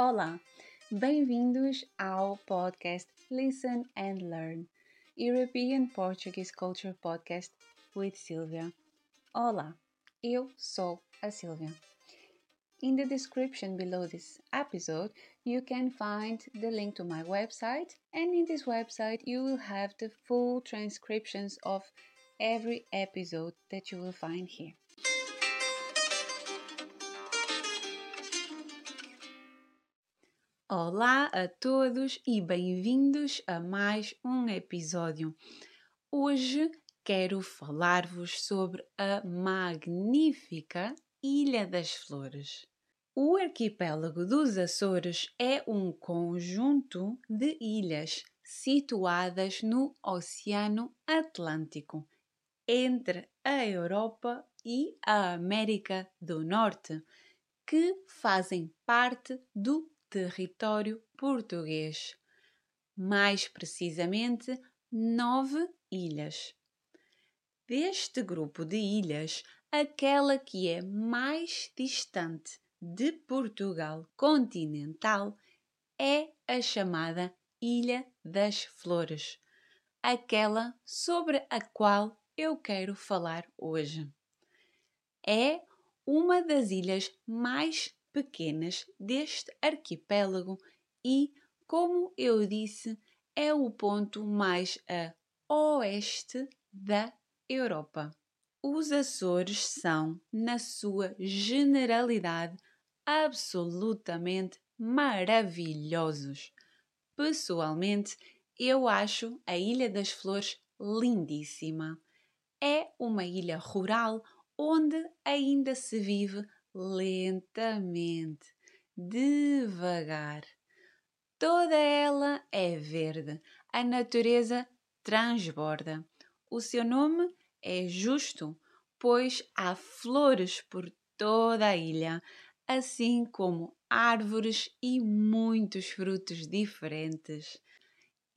Olá, bem-vindos ao podcast Listen and Learn, European Portuguese Culture Podcast with Sylvia. Olá, eu sou a Sylvia. In the description below this episode, you can find the link to my website, and in this website, you will have the full transcriptions of every episode that you will find here. Olá a todos e bem-vindos a mais um episódio. Hoje quero falar-vos sobre a magnífica Ilha das Flores. O arquipélago dos Açores é um conjunto de ilhas situadas no Oceano Atlântico, entre a Europa e a América do Norte, que fazem parte do território português. Mais precisamente, nove ilhas. Deste grupo de ilhas, aquela que é mais distante de Portugal continental é a chamada Ilha das Flores, aquela sobre a qual eu quero falar hoje. É uma das ilhas mais pequenas deste arquipélago e, como eu disse, é o ponto mais a oeste da Europa. Os Açores são, na sua generalidade, absolutamente maravilhosos. Pessoalmente, eu acho a Ilha das Flores lindíssima. É uma ilha rural onde ainda se vive lentamente, devagar. Toda ela é verde, a natureza transborda. O seu nome é justo, pois há flores por toda a ilha, assim como árvores e muitos frutos diferentes.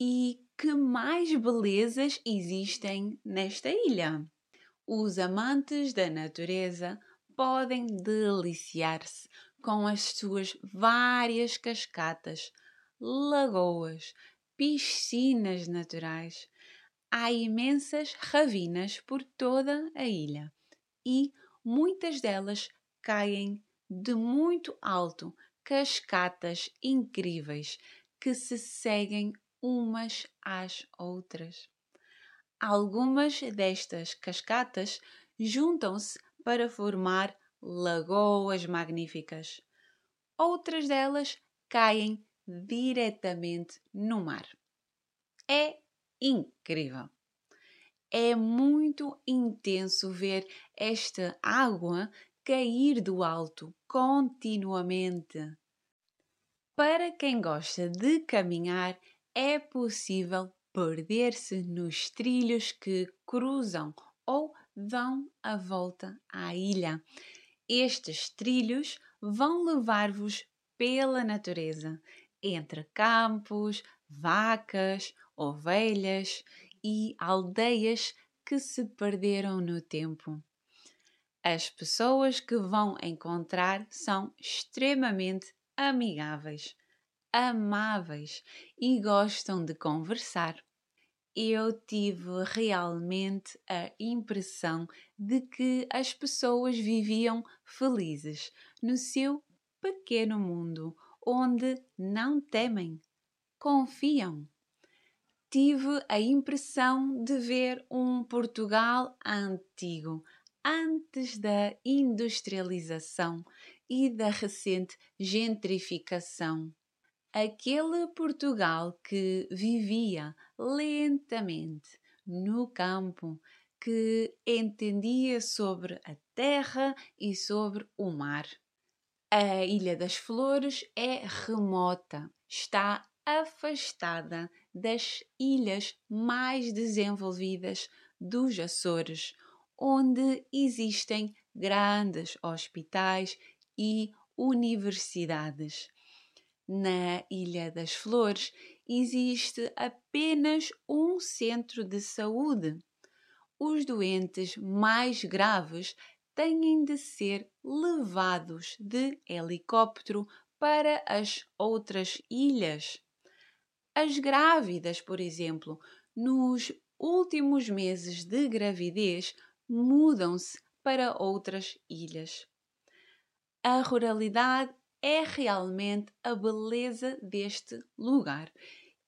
E que mais belezas existem nesta ilha? Os amantes da natureza podem deliciar-se com as suas várias cascatas, lagoas, piscinas naturais. Há imensas ravinas por toda a ilha e muitas delas caem de muito alto, cascatas incríveis que se seguem umas às outras. Algumas destas cascatas juntam-se para formar lagoas magníficas. Outras delas caem diretamente no mar. É incrível. É muito intenso ver esta água cair do alto continuamente. Para quem gosta de caminhar, é possível perder-se nos trilhos que cruzam dão a volta à ilha. Estes trilhos vão levar-vos pela natureza, entre campos, vacas, ovelhas e aldeias que se perderam no tempo. As pessoas que vão encontrar são extremamente amigáveis, amáveis e gostam de conversar eu tive realmente a impressão de que as pessoas viviam felizes no seu pequeno mundo, onde não temem, confiam. Tive a impressão de ver um Portugal antigo, antes da industrialização e da recente gentrificação aquele Portugal que vivia lentamente no campo, que entendia sobre a terra e sobre o mar. A Ilha das Flores é remota, está afastada das ilhas mais desenvolvidas dos Açores, onde existem grandes hospitais e universidades na Ilha das Flores existe apenas um centro de saúde. Os doentes mais graves têm de ser levados de helicóptero para as outras ilhas. As grávidas, por exemplo, nos últimos meses de gravidez mudam-se para outras ilhas. A ruralidade é realmente a beleza deste lugar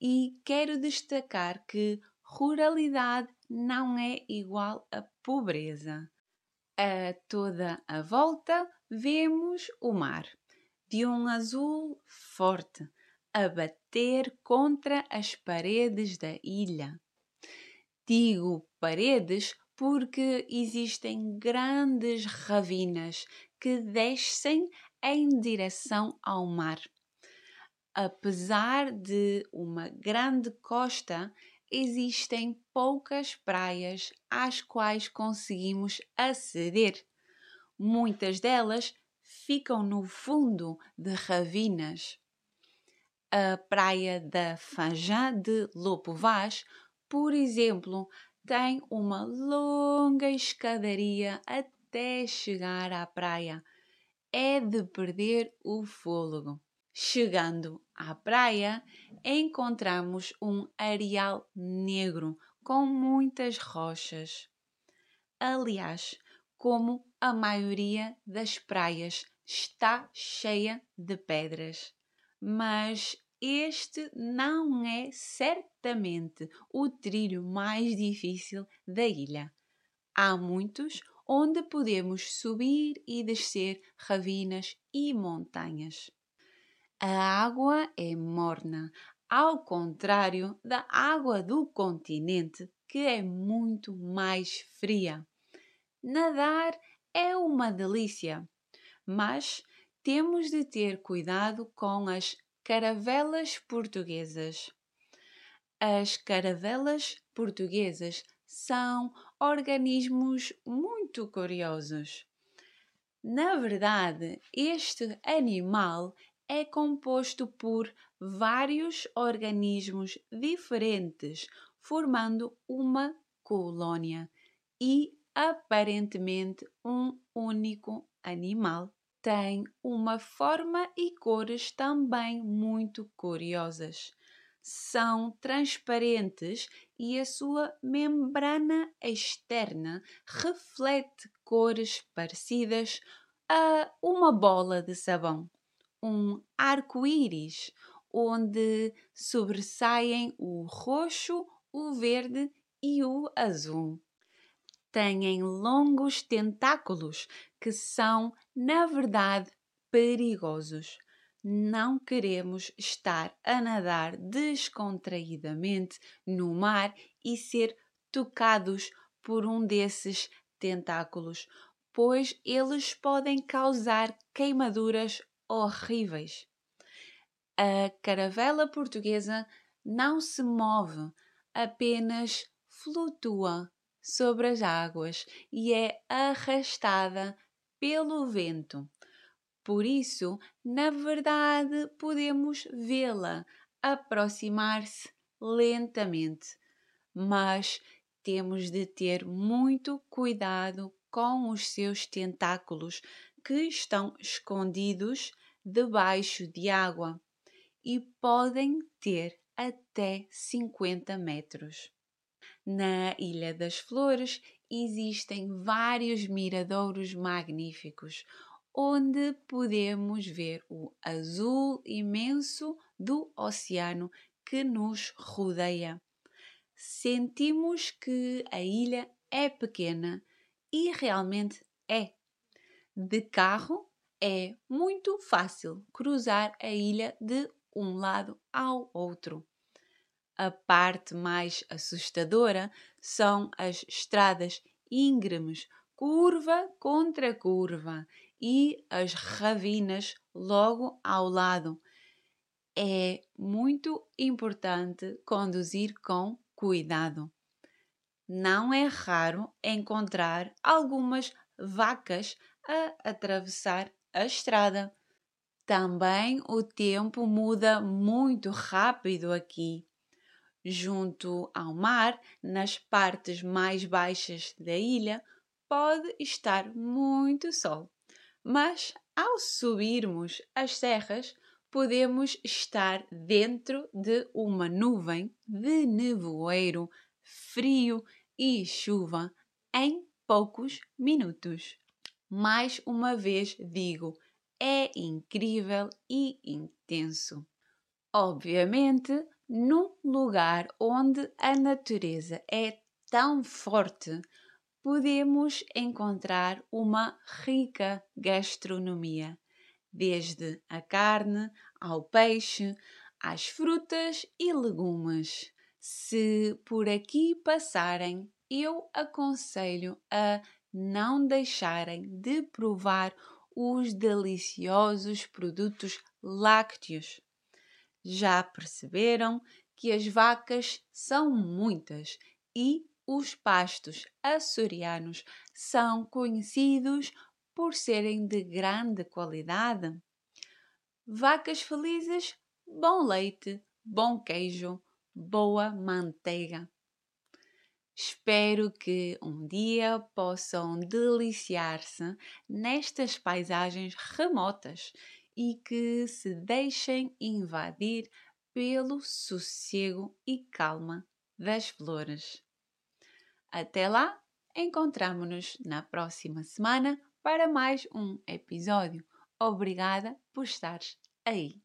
e quero destacar que ruralidade não é igual a pobreza. A toda a volta vemos o mar, de um azul forte, a bater contra as paredes da ilha. Digo paredes porque existem grandes ravinas que descem em direção ao mar. Apesar de uma grande costa, existem poucas praias às quais conseguimos aceder. Muitas delas ficam no fundo de ravinas. A praia da Fajã de Lopo Vaz, por exemplo, tem uma longa escadaria até chegar à praia. É de perder o fôlego. Chegando à praia, encontramos um areal negro com muitas rochas. Aliás, como a maioria das praias está cheia de pedras. Mas este não é certamente o trilho mais difícil da ilha. Há muitos onde podemos subir e descer ravinas e montanhas. A água é morna, ao contrário da água do continente, que é muito mais fria. Nadar é uma delícia, mas temos de ter cuidado com as caravelas portuguesas. As caravelas portuguesas são organismos muito curiosos. Na verdade, este animal é composto por vários organismos diferentes, formando uma colônia e aparentemente um único animal. Tem uma forma e cores também muito curiosas. São transparentes e a sua membrana externa reflete cores parecidas a uma bola de sabão um arco-íris, onde sobressaem o roxo, o verde e o azul. Têm longos tentáculos que são, na verdade, perigosos. Não queremos estar a nadar descontraídamente no mar e ser tocados por um desses tentáculos, pois eles podem causar queimaduras horríveis. A caravela portuguesa não se move, apenas flutua sobre as águas e é arrastada pelo vento. Por isso, na verdade, podemos vê-la aproximar-se lentamente, mas temos de ter muito cuidado com os seus tentáculos que estão escondidos debaixo de água e podem ter até 50 metros. Na Ilha das Flores existem vários miradouros magníficos, onde podemos ver o azul imenso do oceano que nos rodeia. Sentimos que a ilha é pequena e realmente é. De carro é muito fácil cruzar a ilha de um lado ao outro. A parte mais assustadora são as estradas íngremes, curva contra curva, e as ravinas logo ao lado. É muito importante conduzir com cuidado. Não é raro encontrar algumas vacas a atravessar a estrada. Também o tempo muda muito rápido aqui. Junto ao mar, nas partes mais baixas da ilha, pode estar muito sol. Mas ao subirmos as serras, podemos estar dentro de uma nuvem de nevoeiro, frio e chuva em poucos minutos. Mais uma vez digo, é incrível e intenso. Obviamente, num lugar onde a natureza é tão forte, podemos encontrar uma rica gastronomia, desde a carne ao peixe, às frutas e legumes. Se por aqui passarem, eu aconselho a não deixarem de provar os deliciosos produtos lácteos. Já perceberam que as vacas são muitas e os pastos açorianos são conhecidos por serem de grande qualidade. Vacas felizes, bom leite, bom queijo, boa manteiga. Espero que um dia possam deliciar-se nestas paisagens remotas e que se deixem invadir pelo sossego e calma das flores. Até lá, encontramos-nos na próxima semana para mais um episódio. Obrigada por estares aí.